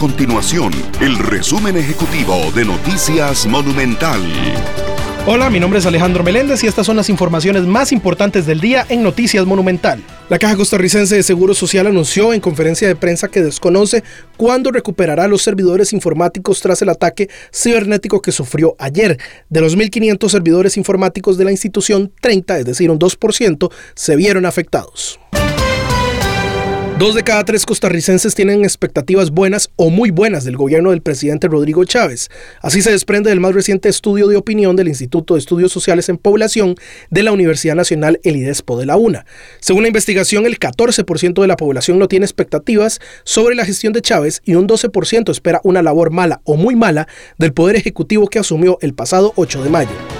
continuación el resumen ejecutivo de Noticias Monumental. Hola, mi nombre es Alejandro Meléndez y estas son las informaciones más importantes del día en Noticias Monumental. La Caja Costarricense de Seguro Social anunció en conferencia de prensa que desconoce cuándo recuperará los servidores informáticos tras el ataque cibernético que sufrió ayer. De los 1.500 servidores informáticos de la institución, 30, es decir, un 2%, se vieron afectados. Dos de cada tres costarricenses tienen expectativas buenas o muy buenas del gobierno del presidente Rodrigo Chávez. Así se desprende del más reciente estudio de opinión del Instituto de Estudios Sociales en Población de la Universidad Nacional El IDESPO de la UNA. Según la investigación, el 14% de la población no tiene expectativas sobre la gestión de Chávez y un 12% espera una labor mala o muy mala del Poder Ejecutivo que asumió el pasado 8 de mayo.